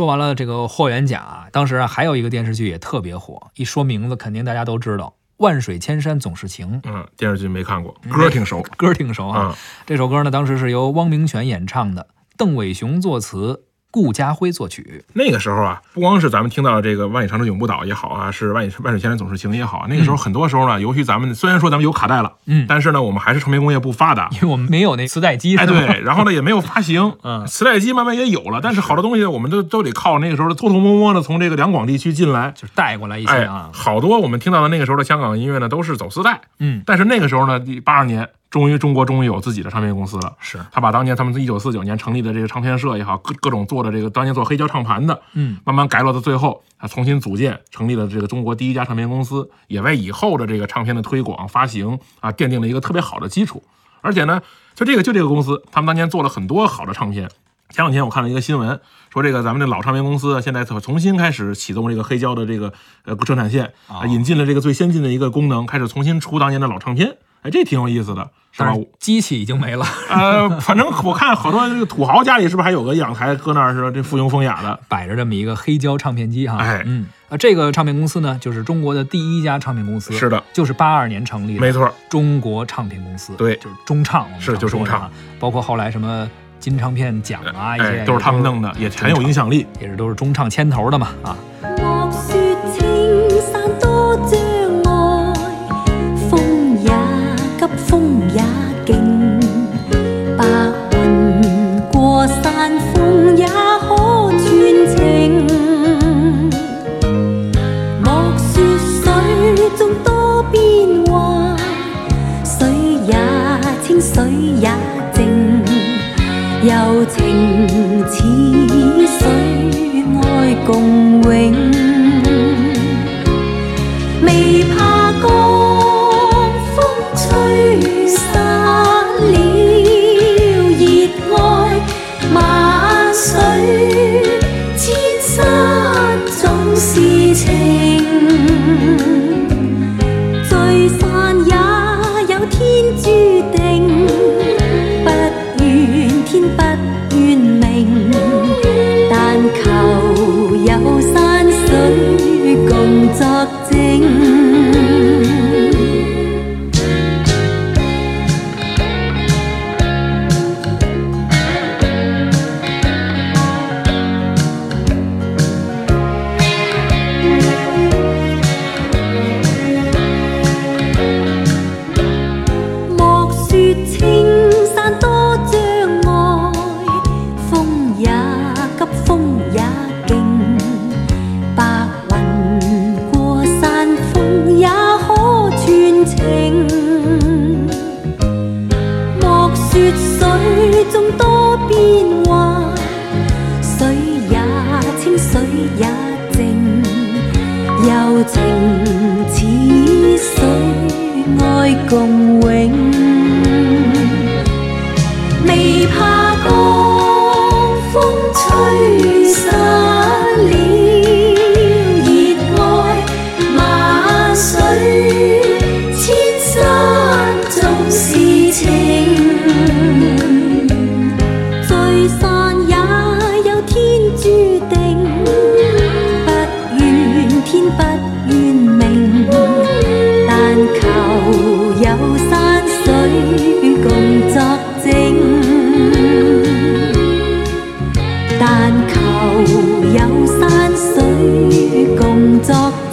说完了这个霍元甲啊，当时啊还有一个电视剧也特别火，一说名字肯定大家都知道，《万水千山总是情》。嗯，电视剧没看过，歌挺熟。歌挺熟啊。嗯这首歌呢，当时是由汪明荃演唱的，邓伟雄作词，顾嘉辉作曲。那个时候啊，不光是咱们听到这个“万里长城永不倒”也好啊，是“万里万水千山总是情”也好啊，那个时候很多时候呢，尤其咱们虽然说咱们有卡带了，嗯但是呢，我们还是唱片工业不发达。因为我们没有那磁带机，哎，对，然后呢也没有发行，嗯磁带机慢慢也有了，但是好多东西我们都都得靠那个时候偷偷摸摸的从这个两广地区进来。就是带过来一些哎啊，。好多我们听到的那个时候的香港音乐呢，都是走私带。嗯，但是那个时候呢，八二年，终于中国终于有自己的唱片公司了。是，他把当年他们一九四九年成立的这个唱片社也好，各各种做的这个当年做黑胶唱盘的，嗯，慢慢改落到最后，啊，重新组建，成立了这个中国第一家唱片公司，也为以后的这个唱片的推广发行啊奠定了一个特别好的基础。而且呢，就这个就这个公司，他们当年做了很多好的唱片。前两天我看了一个新闻，说这个咱们这老唱片公司现在重新开始启动这个黑胶的这个呃生产线，啊，引进了这个最先进的一个功能，开始重新出当年的老唱片。哎，这挺有意思的，但？是机器已经没了，呃，反正我看好多这个土豪家里是不是还有个阳台搁那儿是吧？这附庸风雅的，摆着这么一个黑胶唱片机哈。哎嗯，啊，这个唱片公司呢，就是中国的第一家唱片公司，是的，就是八二年成立的，没错，中国唱片公司，对就是中唱，是就中唱啊，包括后来什么金唱片奖啊，一些哎，都是他们弄的，也很有影响力。也是都是中唱牵头的嘛啊。柔情似水，愛共永。未怕江風吹散了熱愛，萬水千山總是情。聚共永未怕作。